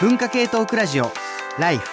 文化系トークラジオライフ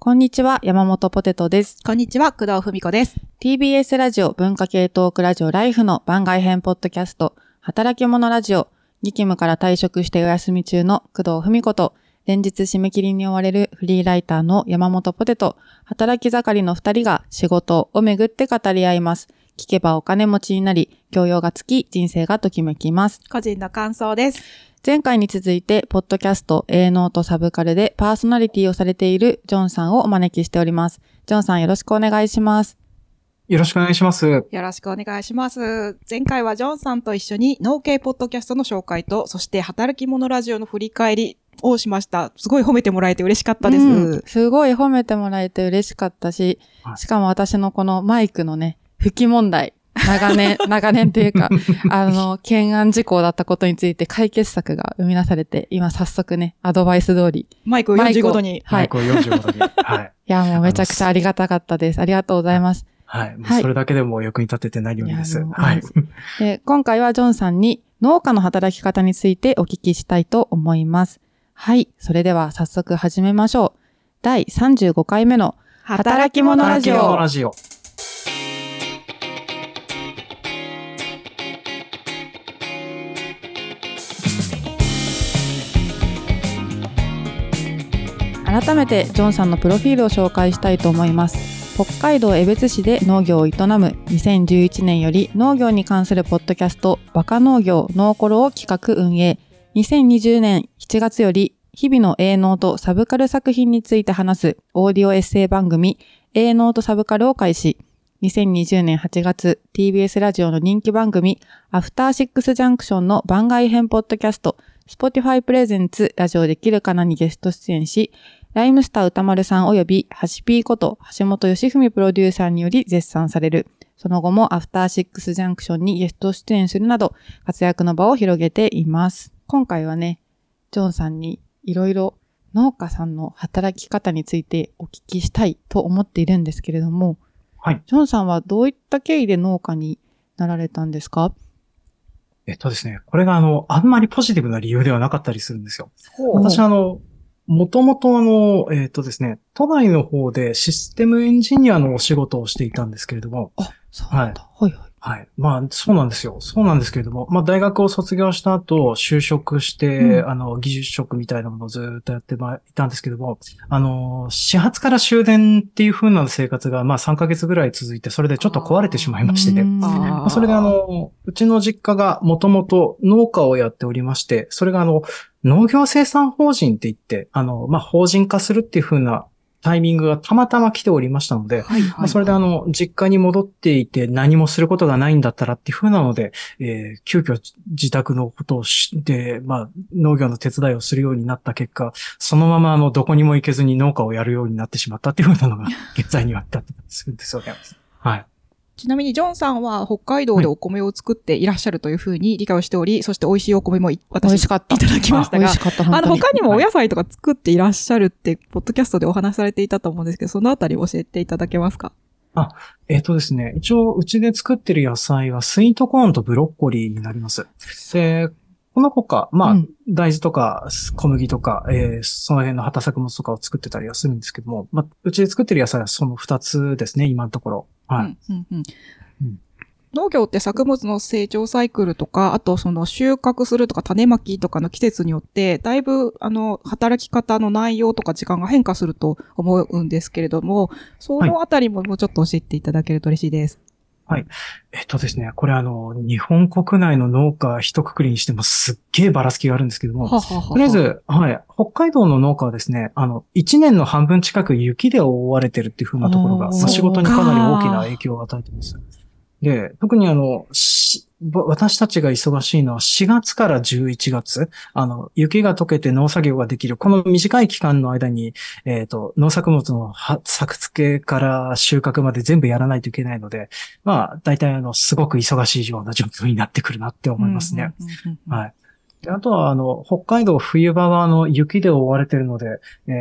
こんにちは、山本ポテトです。こんにちは、工藤文子です。TBS ラジオ文化系トークラジオライフの番外編ポッドキャスト、働き者ラジオ、義務から退職してお休み中の工藤文子と、連日締め切りに追われるフリーライターの山本ポテト、働き盛りの二人が仕事をめぐって語り合います。聞けばお金持ちになり、教養がつき、人生がときめきます。個人の感想です。前回に続いて、ポッドキャスト、営農とサブカルでパーソナリティをされているジョンさんをお招きしております。ジョンさんよろしくお願いします。よろしくお願いします。よろしくお願いします。前回はジョンさんと一緒に農系ポッドキャストの紹介と、そして働き者ラジオの振り返りをしました。すごい褒めてもらえて嬉しかったです。うんすごい褒めてもらえて嬉しかったし、はいしかも私のこのマイクのね、吹き問題、長年、長年というか、あの、懸案事項だったことについて解決策が生み出されて、今早速ね、アドバイス通り。マイクをマイクを45度に。はい。これ45度に。はい。いや、もうめちゃくちゃありがたかったです。ありがとうございます。はい。はいそれだけでも役に立てて何よりです。いはい。で今回はジョンさんに農家の働き方についてお聞きしたいと思います。はい。それでは早速始めましょう。第35回目の働き者ラジオ働き者ラジオ。改めてジョンさんのプロフィールを紹介したいと思います。北海道江別市で農業を営む2011年より農業に関するポッドキャストバカ農業ノーコロを企画運営。2020年7月より日々の営農とサブカル作品について話すオーディオエッセイ番組営農とサブカルを開始。2020年8月 TBS ラジオの人気番組アフターシックスジャンクションの番外編ポッドキャスト Spotify プレゼンツラジオできるかなにゲスト出演しライムスター歌丸さん及びハシピーこと橋本義文プロデューサーにより絶賛される。その後もアフターシックスジャンクションにゲスト出演するなど活躍の場を広げています。今回はね、ジョンさんにいろいろ農家さんの働き方についてお聞きしたいと思っているんですけれども、はい。ジョンさんはどういった経緯で農家になられたんですか？えっとですね、これがあの、あんまりポジティブな理由ではなかったりするんですよ。私あの、もともとあの、えっとですね、都内の方でシステムエンジニアのお仕事をしていたんですけれども、あ、そうなんだ。はい、はい、はい。まあ、そうなんですよ。そうなんですけれども、まあ、大学を卒業した後、就職して、うん。あの、技術職みたいなものをずーっとやってまいたんですけども、あの、始発から終電っていう風な生活が、まあ、3ヶ月ぐらい続いて、それでちょっと壊れてしまいましてね。まあそれであの、うちの実家がもともと農家をやっておりまして、それがあの、農業生産法人って言って、あの、まあ、法人化するっていう風なタイミングがたまたま来ておりましたので、はい、まあ、それであの、実家に戻っていて何もすることがないんだったらっていう風なので、えー急遽自宅のことをして、まあ、農業の手伝いをするようになった結果、そのままあの、どこにも行けずに農家をやるようになってしまったっていう風なのが、現在には至ってたりするんですよね。はい。ちなみにジョンさんは北海道でお米を作っていらっしゃるというふうに理解をしており、そして美味しいお米も私味しかった。いただきましたがあの。他にもお野菜とか作っていらっしゃるって、ポッドキャストでお話しされていたと思うんですけど、そのあたり教えていただけますか？えっ、とですね、一応、うちで作ってる野菜はスイートコーンとブロッコリーになります。で、この他、まあ、うん大豆とか小麦とか、えーその辺の畑作物とかを作ってたりはするんですけども、まあ、うちで作ってる野菜はその二つですね、今のところ。はい。うんうんうんうん農業って作物の成長サイクルとか、あとその収穫するとか種まきとかの季節によって、だいぶあの、働き方の内容とか時間が変化すると思うんですけれども、そのあたりももうちょっと教えていただけると嬉しいです。えっとですね、これあの、日本国内の農家一括りにしてもすっげえばらつきがあるんですけども、ははははとりあえ、ず、はい。北海道の農家はですね、あの、一年の半分近く雪で覆われてるっていう風なところが、まあ、仕事にかなり大きな影響を与えています。で、特にあの、私たちが忙しいのは4月から11月、あの、雪が溶けて農作業ができる、この短い期間の間に、えっ、と、農作物のは作付けから収穫まで全部やらないといけないので、まあ、大体あの、すごく忙しいような状況になってくるなって思いますね。はい。であとは、あの、北海道冬場は、あの、雪で覆われているので、え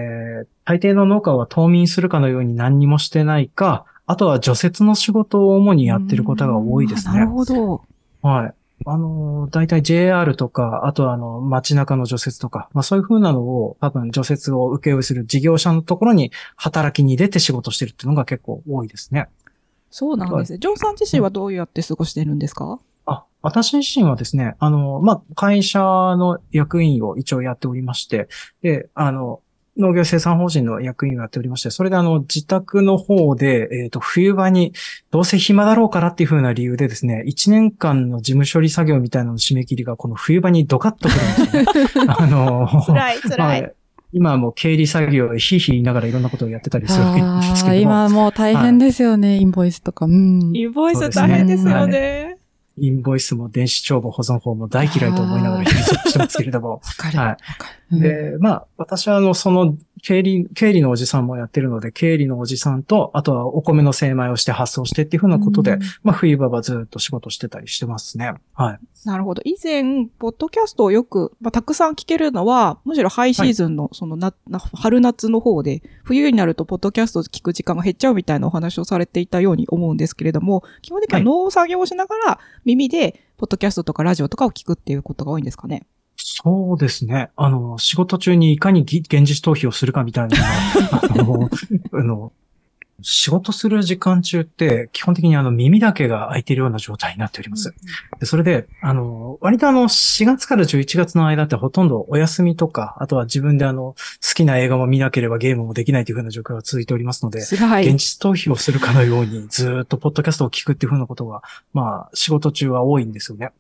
ー、大抵の農家は冬眠するかのように何にもしてないか、あとは除雪の仕事を主にやってることが多いですねあなる。ほど。はい。あの、大体 JR とか、あとはあの、街中の除雪とか、まあそういう風なのを多分除雪を請負する事業者のところに働きに出て仕事してるっていうのが結構多いですね。そうなんですね。ジョンさん自身はどうやって過ごしてるんですか？あ、私自身はですね、あの、まあ、会社の役員を一応やっておりまして、で、あの、農業生産法人の役員をやっておりまして、それであの、自宅の方で、えっ、と、冬場に、どうせ暇だろうからっていう風な理由でですね、1年間の事務処理作業みたいなのの締め切りが、この冬場にドカッとくるんですね。あの、辛い辛い。まあ今はもう経理作業でヒーヒー言いながらいろんなことをやってたりするわけなんですけども。今もう大変ですよね、インボイスとか。うん。インボイス大変ですよね。インボイスも電子帳簿保存法も大嫌いと思いながら日々してますけれども。はい。で、まあ、私はあの、その、経理、経理のおじさんもやってるので、経理のおじさんと、あとはお米の精米をして発送してっていうふうなことで、うんまあ、冬場はずっと仕事してたりしてますね。はい。なるほど。以前、ポッドキャストをよく、まあ、たくさん聞けるのは、むしろハイシーズンの、そのな、な春夏の方で、冬になると、ポッドキャストを聞く時間が減っちゃうみたいなお話をされていたように思うんですけれども、基本的にははい農作業をしながら、耳で、ポッドキャストとかラジオとかを聞くっていうことが多いんですかね。そうですね。あの、仕事中にいかにぎ現実逃避をするかみたいな あの、あの、仕事する時間中って、基本的にあの耳だけが開いているような状態になっております。でそれで、あの、割とあの、4月から11月の間ってほとんどお休みとか、あとは自分であの、好きな映画も見なければゲームもできないというふうな状況が続いておりますので。現実逃避をするかのようにずーっとポッドキャストを聞くっていうふうなことが、まあ、仕事中は多いんですよね。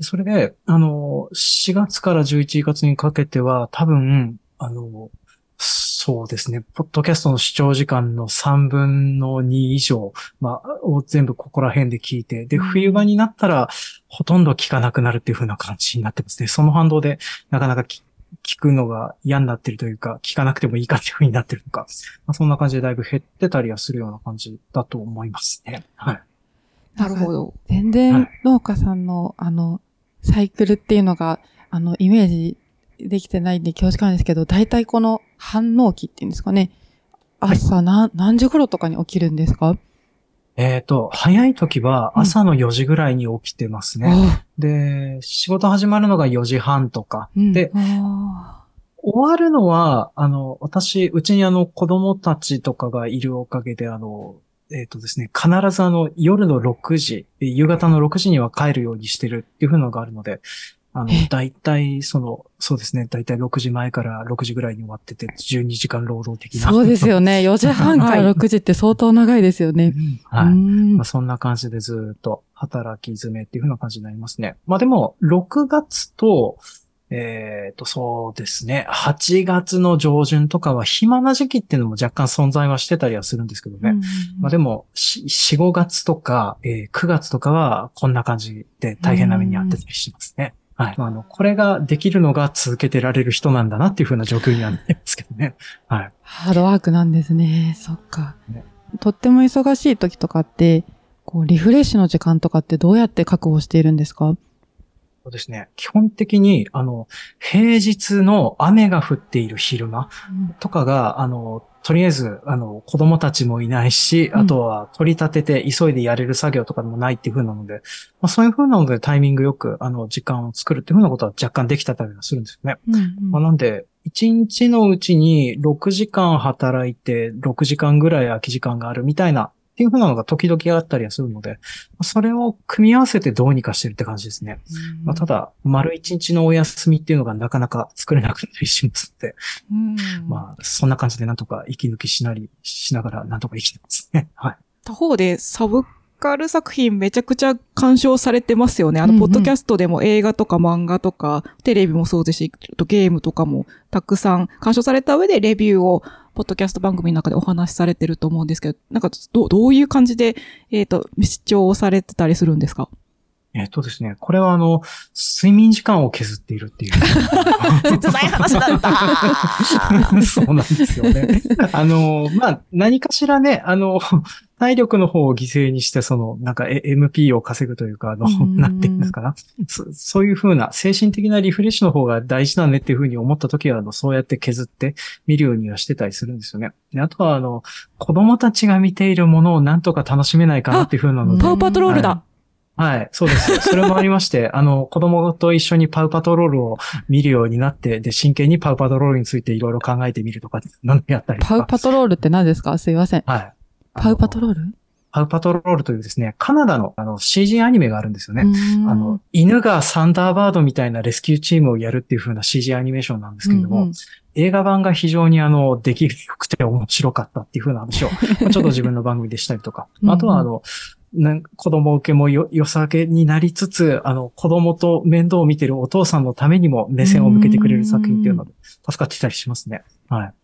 それで、あの、4月から11月にかけては多分、あの、そうですね、ポッドキャストの視聴時間の3分の2以上、まあ、を全部ここら辺で聞いて、で、うん冬場になったら、ほとんど聞かなくなるっていう風な感じになってますね。その反動で、なかなか聞聞くのが嫌になってるというか、聞かなくてもいいかっていう風になってるのか、まあ、そんな感じでだいぶ減ってたりはするような感じだと思いますね。はい。なるほど。全は然い農家さんの、あの、サイクルっていうのが、あの、イメージできてないんで恐縮なんですけど、大体この反応期っていうんですかね。朝何、何時頃とかに起きるんですか？えっ、と、早い時は朝の4時ぐらいに起きてますね。あで、仕事始まるのが4時半とか。うんで、あ終わるのは、あの、私、うちにあの、子供たちとかがいるおかげで、あの、えっ、とですね、必ずあの、夜の6時、え夕方の6時には帰るようにしてるっていう風なのがあるので、あのえ、だいたい、その、そうですね、だいたい6時前から6時ぐらいに終わってて、12時間労働的な。そうですよね。4時半から6時って相当長いですよね。はい。うんまあ、そんな感じでずっと働き詰めっていう風な感じになりますね。まあでも、6月と、えっ、と、そうですね、8月の上旬とかは暇な時期っていうのも若干存在はしてたりはするんですけどね。まあでも、し4、5月とか、えー9月とかはこんな感じで大変な目に遭ってたりしますね。はい。まあ、あの、これができるのが続けてられる人なんだなっていう風な状況にはなりますけどね。はい。ハードワークなんですね。そっかね。とっても忙しい時とかって、こう、リフレッシュの時間とかってどうやって確保しているんですか？そうですね。基本的に、あの、平日の雨が降っている昼間とかが、あの、とりあえず、あの、子供たちもいないし、うんあとは取り立てて急いでやれる作業とかでもないっていう風なので、まあそういう風なのでタイミングよく、あの、時間を作るっていう風なことは若干できたりはするんですよね。うんうんまあなんで、1日のうちに6時間働いて、6時間ぐらい空き時間があるみたいな、っていう風なのが時々あったりはするので、まあそれを組み合わせてどうにかしてるって感じですね。まあ、ただ、丸一日のお休みっていうのがなかなか作れなくなったりしますので、うんまあ、そんな感じでなんとか息抜きしなり、しながらなんとか生きてますね。はい。他方で、サブカル作品めちゃくちゃ鑑賞されてますよね。あの、ポッドキャストでも映画とか漫画とか、テレビもそうですし、ゲームとかもたくさん鑑賞された上でレビューを、ポッドキャスト番組の中でお話しされてると思うんですけど、なんか、どう、どういう感じで、えっ、と、視聴をされてたりするんですか？えっとですね、これはあの、睡眠時間を削っているっていう。切ない話なんだ そうなんですよね。あの、まあ、何かしらね、あの、体力の方を犠牲にして、その、なんかえ MP を稼ぐというか、あのうん、なんていうんですかな。そそういう風な精神的なリフレッシュの方が大事だねっていう風に思った時は、あの、そうやって削って見るようにはしてたりするんですよね。であとは、あの、子供たちが見ているものをなんとか楽しめないかなっていう風なので、パウパトロールだ。はい、そうです。それもありまして、あの、子供と一緒にパウパトロールを見るようになって、で、真剣にパウパトロールについていろいろ考えてみるとか、なんやったりとか。パウパトロールって何ですか？すいません。はい。パウパトロール？パウパトロールというですね、カナダのあの CG アニメがあるんですよね。ああの、犬がサンダーバードみたいなレスキューチームをやるっていう風な CG アニメーションなんですけれども、うんうん映画版が非常にあの、出来が良くて面白かったっていう風な話を、まあちょっと自分の番組でしたりとか、あとはあの、なん子供受けもよ、良さげになりつつ、あの、子供と面倒を見てるお父さんのためにも目線を向けてくれる作品っていうので、助かってたりしますね。はい。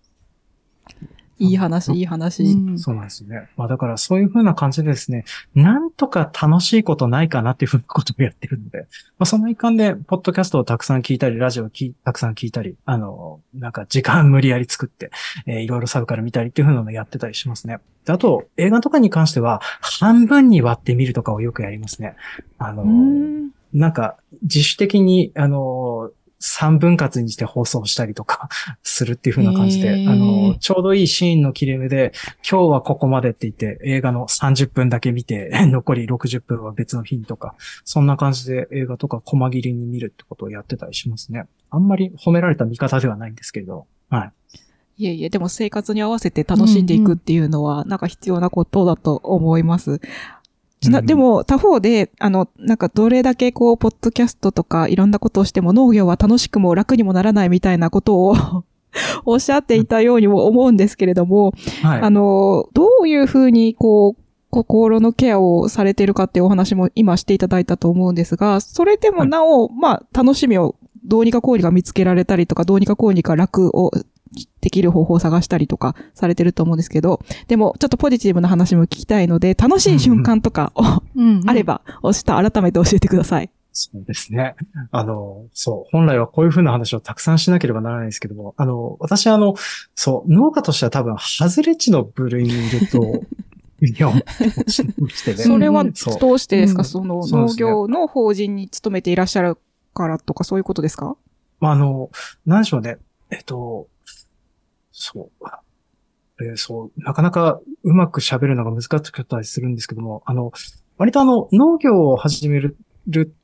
いい話、いい話。うんそうなんですよね。まあだからそういう風な感じでですね、なんとか楽しいことないかなっていう風なことをやってるので、まあその一環で、ポッドキャストをたくさん聞いたり、ラジオをきたくさん聞いたり、あの、なんか時間無理やり作って、えーいろいろサブから見たりっていう風なのをやってたりしますね。であと、映画とかに関しては、半分に割ってみるとかをよくやりますね。あの、うんなんか、自主的に、あの、3分割にして放送したりとか するっていう風な感じで、あの、ちょうどいいシーンの切れ目で、今日はここまでって言って、映画の30分だけ見て、残り60分は別の日にとか、そんな感じで映画とか細切りに見るってことをやってたりしますね。あんまり褒められた見方ではないんですけれど、はい。いえいえ、でも生活に合わせて楽しんでいくっていうのは、なんか必要なことだと思います。でも、他方で、あの、なんかどれだけこう、ポッドキャストとかいろんなことをしても農業は楽しくも楽にもならないみたいなことを おっしゃっていたようにも思うんですけれども、はい。あの、どういうふうにこう、心のケアをされているかっていうお話も今していただいたと思うんですが、それでもなお、まあ、楽しみをどうにかこうにか見つけられたりとか、どうにかこうにか楽をできる方法を探したりとかされてると思うんですけど、でもちょっとポジティブな話も聞きたいので、楽しい瞬間とか、うんうんあれば、おした改めて教えてください。そうですね。あの、そう、本来はこういう風な話をたくさんしなければならないんですけども、あの、私あの、そう、農家としては多分、外れ値の部類にいると、いや、してね。それはどうしてですか、うんその農業の法人に勤めていらっしゃるからとかそういうことですか？まあ、あの、なんでしょうね。えっと、そう。えーそう、なかなかうまく喋るのが難しかったりするんですけども、あの、割とあの、農業を始める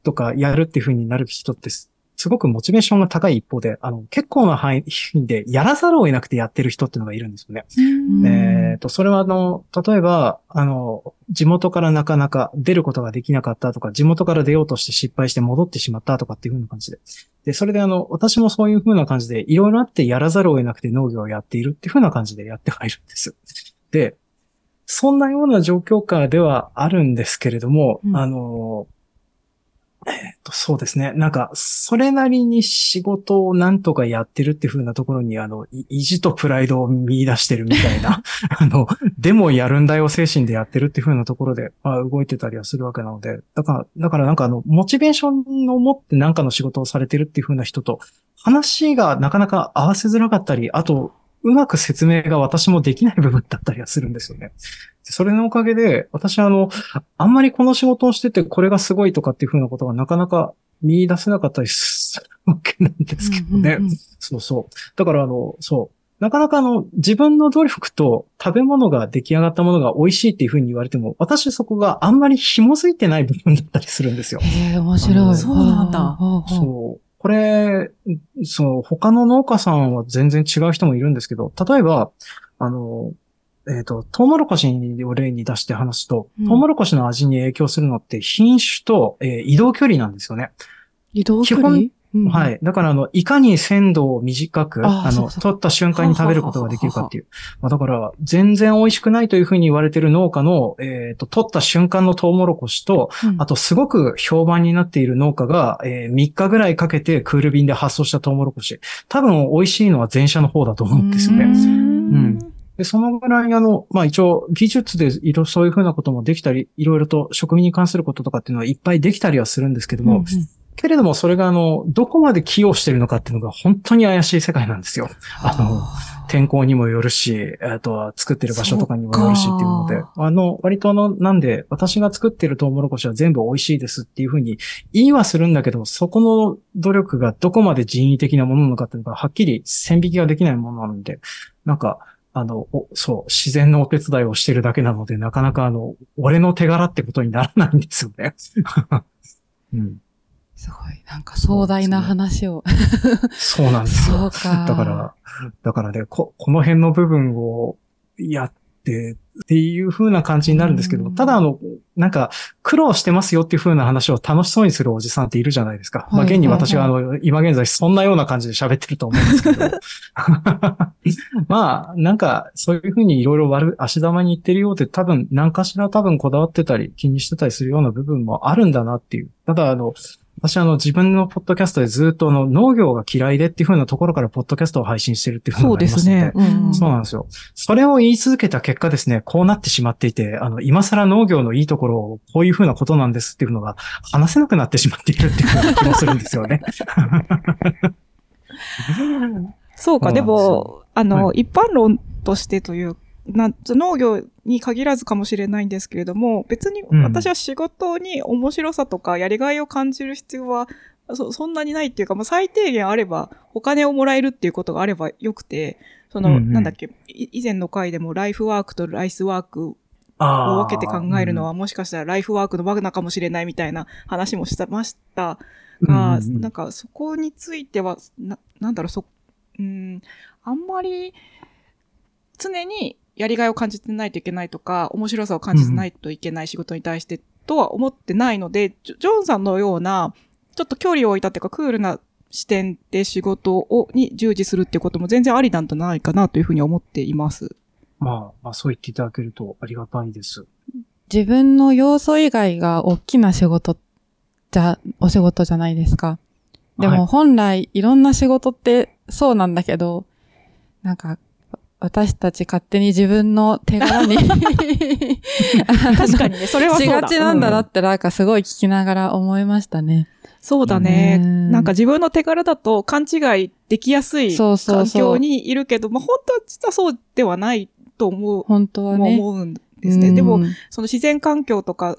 とかやるっていうふうになる人ってす、すごくモチベーションが高い一方で、あの、結構な範囲でやらざるを得なくてやってる人っていうのがいるんですよね。うんえっと、それはあの、例えば、あの、地元からなかなか出ることができなかったとか、地元から出ようとして失敗して戻ってしまったとかっていう風な感じで。で、それであの、私もそういう風な感じで、いろいろあってやらざるを得なくて農業をやっているっていう風な感じでやってはいるんです。で、そんなような状況下ではあるんですけれども、うんあの、えっと、そうですね。なんか、それなりに仕事をなんとかやってるっていう風なところに、あの、い意地とプライドを見出してるみたいな、あの、でもやるんだよ精神でやってるっていう風なところで、まあ、動いてたりはするわけなので、だから、だからなんかあの、モチベーションを持ってなんかの仕事をされてるっていう風な人と、話がなかなか合わせづらかったり、あと、うまく説明が私もできない部分だったりはするんですよね。でそれのおかげで、私はあの、あんまりこの仕事をしててこれがすごいとかっていう風なことがなかなか見出せなかったりするわけなんですけどね。うんうんうんそうそう。だからあの、そう。なかなかあの、自分の努力と食べ物が出来上がったものが美味しいっていう風に言われても、私そこがあんまり紐づいてない部分だったりするんですよ。へえ、面白い。そうなんだそう。これ、そう、他の農家さんは全然違う人もいるんですけど、例えば、あの、えっ、と、トウモロコシを例に出して話すと、うんトウモロコシの味に影響するのって品種と、えー移動距離なんですよね。移動距離？基うんはい。だから、あの、いかに鮮度を短く、あの、取った瞬間に食べることができるかっていう。まあ、だから、全然美味しくないというふうに言われている農家の、えっ、と、取った瞬間のトウモロコシと、うんあと、すごく評判になっている農家が、えー3日ぐらいかけてクール便で発送したトウモロコシ。多分、美味しいのは前者の方だと思うんですよね。うんで、そのぐらい、あの、まあ、一応、技術でいろ、そういうふうなこともできたり、いろいろと食味に関することとかっていうのはいっぱいできたりはするんですけども、うんけれども、それが、あの、どこまで寄与してるのかっていうのが本当に怪しい世界なんですよ。あの天候にもよるし、あとは作ってる場所とかにもよるしっていうのであの、割とあの、なんで、私が作ってるトウモロコシは全部美味しいですっていうふうに言いはするんだけど、そこの努力がどこまで人為的なものなのかっていうのがはっきり線引きができないものなので、なんか、あの、おそう、自然のお手伝いをしてるだけなので、なかなかあの、俺の手柄ってことにならないんですよね。うん、すごい。なんか壮大な話を。そうなんですよ。か。だから、だからね、こ、この辺の部分をやって、っていう風な感じになるんですけど、うんただあの、なんか、苦労してますよっていう風な話を楽しそうにするおじさんっているじゃないですか。まあ、はい現に私があの、今現在そんなような感じで喋ってると思うんですけど。まあ、なんか、そういう風にいろいろ悪、足玉に言ってるようで、多分、何かしら多分こだわってたり、気にしてたりするような部分もあるんだなっていう。ただ、あの、私あの自分のポッドキャストでずっとあの農業が嫌いでっていう風なところからポッドキャストを配信してるっていう風なのそうでがありますすので。ね。うんそうなんですよ。それを言い続けた結果ですね、こうなってしまっていて、あの、今更農業のいいところをこういう風なことなんですっていうのが話せなくなってしまっているっていう風な気もするんですよね。そうか、でも、あの、は一般論としてという、な農業に限らずかもしれないんですけれども、別にうん。私は仕事に面白さとかやりがいを感じる必要は、そそんなにないっていうか、まあ、最低限あれば、お金をもらえるっていうことがあればよくて、その、うんうん。なんだっけ、い以前の回でもライフワークとライスワークを分けて考えるのは、もしかしたらライフワークの罠かもしれないみたいな話もしてましたが、うんうんうん。なんかそこについては、な、なんだろう、そ、うん、あんまり常にやりがいを感じてないといけないとか、面白さを感じてないといけない仕事に対してとは思ってないので、ジョジョンさんのような、ちょっと距離を置いたっていうか、クールな視点で仕事を、に従事するっていうことも全然ありなんじゃないかなというふうに思っています。まあ、まあ、そう言っていただけるとありがたいです。自分の要素以外が大きな仕事じゃ、お仕事じゃないですか。でもはい本来いろんな仕事ってそうなんだけど、なんか私たち勝手に自分の手柄に 確かにね、それはそうだ。しがちなんだなってなんかすごい聞きながら思いましたね。そうだね。うんなんか自分の手柄だと勘違いできやすい環境にいるけど、まあ本当は実はそうではないと思う、本当はね。思うんですね。でもうん、その自然環境とか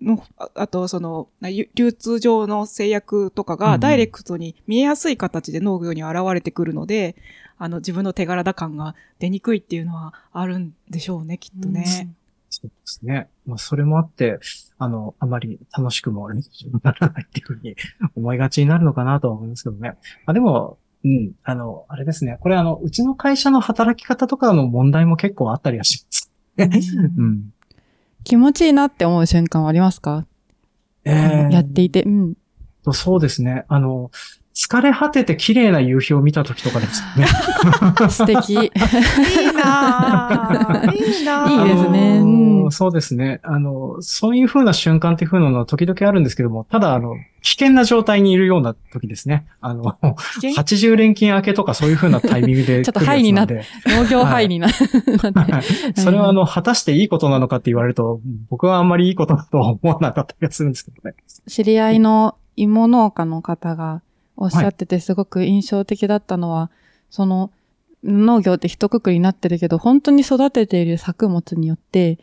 の、ああとその流通上の制約とかうんうんがダイレクトに見えやすい形で農業に現れてくるので、あの自分の手柄だ感が出にくいっていうのはあるんでしょうね、きっとね。そうですね。まあ、それもあって、あの、あまり楽しくもならないっていうふうに 思いがちになるのかなとは思いますけどね。まあ、でも、うん、あの、あれですね。これあの、うちの会社の働き方とかの問題も結構あったりはします。うん。気持ちいいなって思う瞬間はありますか、えーやっていて。うん。とそうですね。あの、疲れ果てて綺麗な夕日を見た時とかですね。素敵。いいなぁ。いいなぁ。いいですねうんそうですね。あの、そういう風な瞬間っていう風なのは時々あるんですけども、ただ、あの、危険な状態にいるような時ですね。あの、危険？80連勤明けとかそういう風なタイミングで ちょっとハイになっんで農業範囲にな、なって。はいそれはあの、果たしていいことなのかって言われると、僕はあんまりいいことだとは思わなかったりはするんですけどね。知り合いの芋農家の方がおっしゃっててすごく印象的だったのは、その農業って一括りになってるけど、本当に育てている作物によって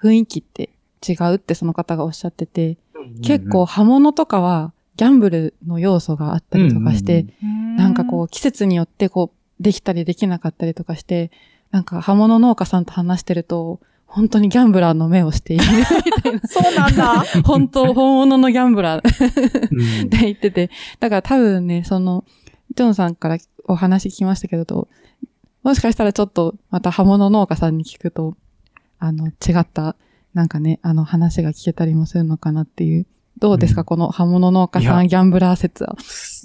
雰囲気って違うってその方がおっしゃってて、結構葉物とかはギャンブルの要素があったりとかして、なんかこう季節によってこうできたりできなかったりとかして、なんか葉物農家さんと話してると、本当にギャンブラーの目をしている みたいな。そうなんだ。本当、本物のギャンブラーうん、うんって言ってて、だから多分ね、その、ジョンさんからお話聞きましたけどと、もしかしたらちょっとまた刃物農家さんに聞くと、あの、違った、なんかね、あの話が聞けたりもするのかなっていう。どうですか、うんこの刃物農家さんギャンブラー説は？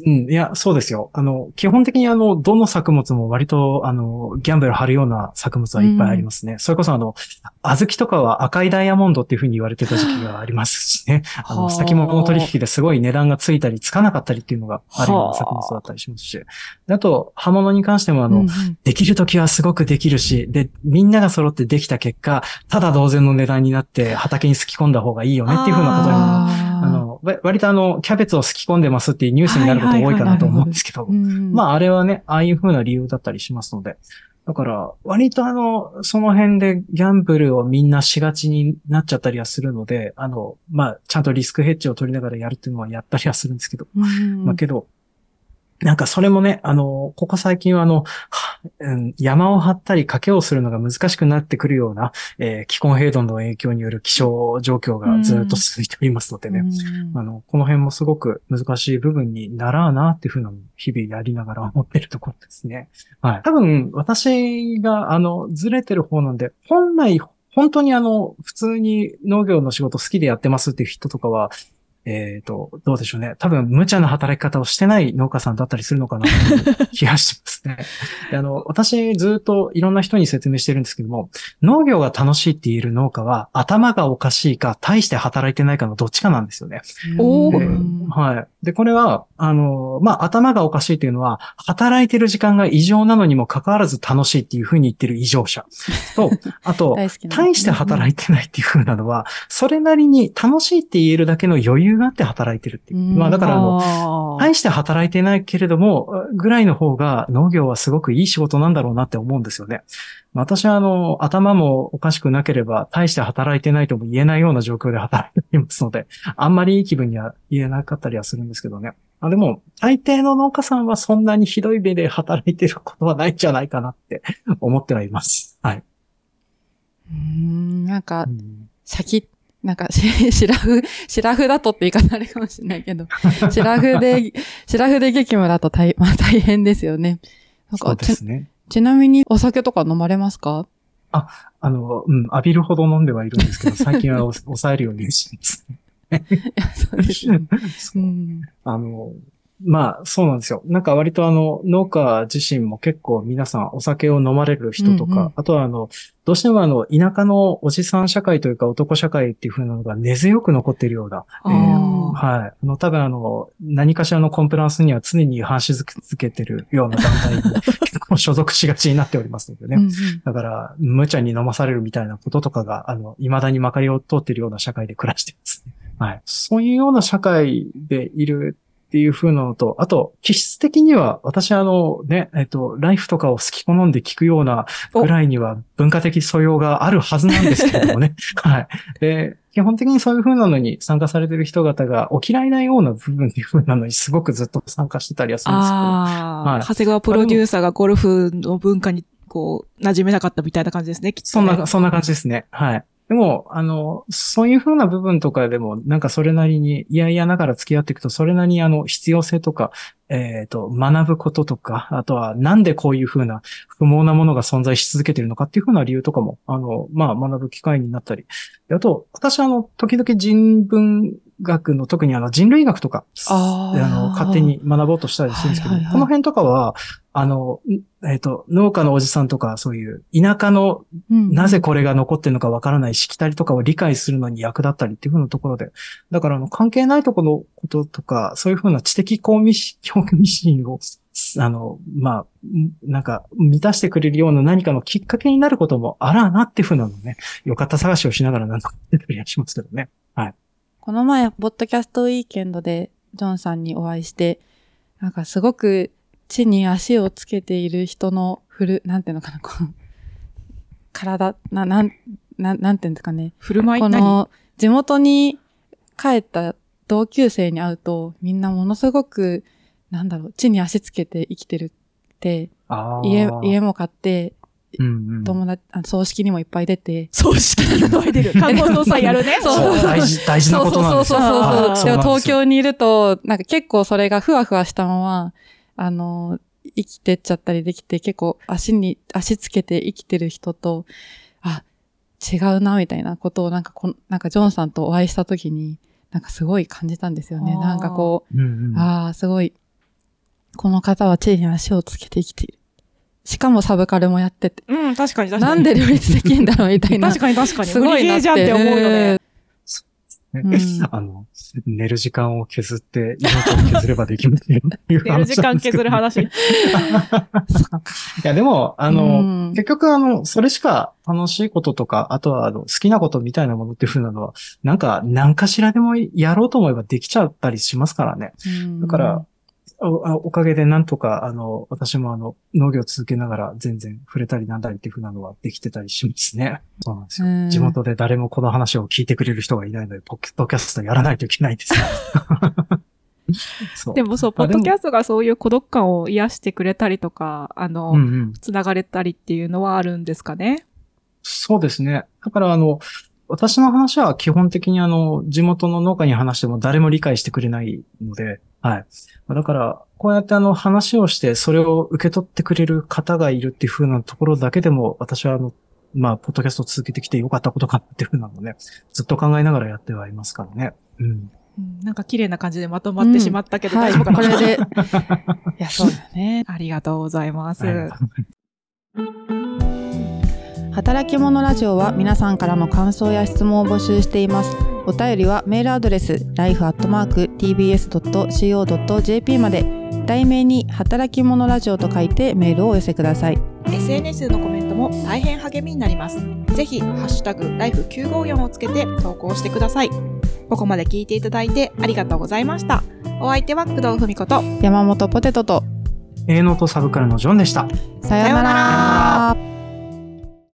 うん、いや、そうですよ。あの、基本的にあの、どの作物も割と、あの、ギャンブル張るような作物はいっぱいありますね。それこそあの、小豆とかは赤いダイヤモンドっていう風に言われてた時期がありますしね。あ。の、はあ先物取引ですごい値段がついたりつかなかったりっていうのがあるような作物だったりしますし。であと、刃物に関してもあの、うんうん。できるときはすごくできるし、で、みんなが揃ってできた結果、ただ同然の値段になって畑にすき込んだ方がいいよねっていう風なことにもああの、わ割とあの、キャベツをすき込んでますっていうニュースになること多いかなと思うんですけど。まああれはね、ああいう風な理由だったりしますので、だから、割とあの、その辺でギャンブルをみんなしがちになっちゃったりはするので、あの、まあ、ちゃんとリスクヘッジを取りながらやるっていうのはやったりはするんですけど、うん。まあけど、なんかそれもね、あの、ここ最近はあの、はうん山を張ったり賭けをするのが難しくなってくるような、えー気候変動の影響による気象状況がずっと続いておりますのでね。うんあの、この辺もすごく難しい部分にならあなっていうふうな日々やりながら思ってるところですね。はい。多分、私が、あの、ずれてる方なんで、本来、本当にあの、普通に農業の仕事好きでやってますっていう人とかは、えっ、と、どうでしょうね。多分、無茶な働き方をしてない農家さんだったりするのかなという 気がしますね。であの、私、ずっといろんな人に説明してるんですけども、農業が楽しいって言える農家は、頭がおかしいか、大して働いてないかのどっちかなんですよね。でおはい。で、これは、あの、まあ、頭がおかしいというのは、働いてる時間が異常なのにもかかわらず楽しいっていうふうに言ってる異常者。と、あと、大して働いてないっていうふうなのは、それなりに楽しいって言えるだけの余裕があって働いてるっていう。うんまあ、だからあの、の大して働いてないけれども、ぐらいの方が農業はすごくいい仕事なんだろうなって思うんですよね。私はあの、頭もおかしくなければ、大して働いてないとも言えないような状況で働いていますので、あんまりいい気分には言えなかったりはするんですけどね。あでも、大抵の農家さんはそんなにひどい目で働いてることはないんじゃないかなって思ってはいます。はい。うんなんかう、んシャキッ、なんか、しシラフ、シラフだとって言い方あれかもしれないけど、シラフで、シラフで激務だと大、まあ大変ですよね。なんそうか、ちですね。ちなみにお酒とか飲まれますか？あの、うん、浴びるほど飲んではいるんですけど、最近は 抑えるようにしてます。いや、そうですね。うん。あの、まあ、そうなんですよ。なんか割とあの、農家自身も結構皆さんお酒を飲まれる人とか、うんうんあとはあの、どうしてもあの、田舎のおじさん社会というか男社会っていう風なのが根強く残っているような、えーあはい。あの、多分あの、何かしらのコンプランスには常に違反し続けてるような団体に 結構所属しがちになっておりますのでね。うんうんだから、無茶に飲まされるみたいなこととかが、あの、未だにまかりを通っているような社会で暮らしていますね。はい。そういうような社会でいるっていう風なのと、あと、気質的には、私あの、ね、えっと、ライフとかを好き好んで聞くようなぐらいには文化的素養があるはずなんですけれどもね。はい。で、基本的にそういう風なのに参加されてる人々がお嫌いなような部分っていう風なのにすごくずっと参加してたりはするんですけど、はい長谷川プロデューサーがゴルフの文化にこう、馴染めなかったみたいな感じですね、きっとね、そんな、そんな感じですね。はい。でも、あの、そういうふうな部分とかでも、なんかそれなりに、いやいやながら付き合っていくと、それなりにあの、必要性とか、えっ、と、学ぶこととか、あとは、なんでこういうふうな不毛なものが存在し続けているのかっていうふうな理由とかも、あの、まあ、学ぶ機会になったり。あと、私はあの、時々人文学の、特にあの、人類学とか、あーの、勝手に学ぼうとしたりするんですけど、はいはいはいこの辺とかは、あの、んえっ、と、農家のおじさんとか、そういう田舎のうんなぜこれが残ってるのかわからないしきたりとかを理解するのに役立ったりっていうふうなところで。だから、あの、関係ないところのこととか、そういうふうな知的興味し、興味心を、あの、まあ、んなんか、満たしてくれるような何かのきっかけになることもあらあなっていうふうなのをね、よかった探しをしながらなんとかやったりはしますけどね。この前、ポッドキャストウィーケンドでジョンさんにお会いして、なんかすごく地に足をつけている人の振る、なんていうのかな、こう、体、な、なん、なん、なんていうんですかね。振る舞い何？この、地元に帰った同級生に会うと、みんなものすごく、なんだろう、地に足つけて生きてるって。家、家も買って。友達、あ葬式にもいっぱい出て、葬式にの出る。看護総裁やるね。そうそう大事、大事なことなんですよ。そうそうそうそう。でも東京にいると、なんか結構それがふわふわしたまま、あの、生きてっちゃったりできて、結構足に、足つけて生きてる人と、あ、違うな、みたいなことをなんかこん、なんかジョンさんとお会いした時に、なんかすごい感じたんですよね。なんかこうんうんう、ああ、すごい、この方は地に足をつけて生きている。しかもサブカルもやってて、うん、確かに確かに。なんで両立できんだろうみたいな。確かに確かに。すごいなって。じゃんって思うよね。ねうんあの、寝る時間を削って、命を削ればできますよっていう寝る時間削る話。いや、でも、あの、うん結局、あの、それしか楽しいこととか、あとは、あの、好きなことみたいなものっていう風なのは、なんか、何かしらでもやろうと思えばできちゃったりしますからね。うんだから、おあおかげでなんとか、あの、私もあの、農業を続けながら全然触れたりなんだりっていう風なのはできてたりしますね。そうなんですよ。うん地元で誰もこの話を聞いてくれる人がいないので、ポッドキャストやらないといけないんです。でもそう、ポッドキャストがそういう孤独感を癒してくれたりとか、あの、うんうん。つながれたりっていうのはあるんですかね？そうですね。だから、あの、私の話は基本的にあの、地元の農家に話しても誰も理解してくれないので、はい。だから、こうやってあの、話をして、それを受け取ってくれる方がいるっていう風なところだけでも、私はあの、まあ、ポッドキャストを続けてきてよかったことかなっていう風なのね、ずっと考えながらやってはいますからね。うん。うんなんか綺麗な感じでまとまってしまったけど、はい、大丈夫かな、これで。いや、そうだね。ありがとうございます。はい働き者ラジオは皆さんからの感想や質問を募集しています。お便りはメールアドレス life.tbs.co.jp まで題名に働き者ラジオと書いてメールをお寄せください。SNS のコメントも大変励みになります。ぜひ、ハッシュタグ、ライフ954をつけて投稿してください。ここまで聞いていただいてありがとうございました。お相手は工藤文子と、山本ポテトと営農とサブカルのジョンでした。さようなら。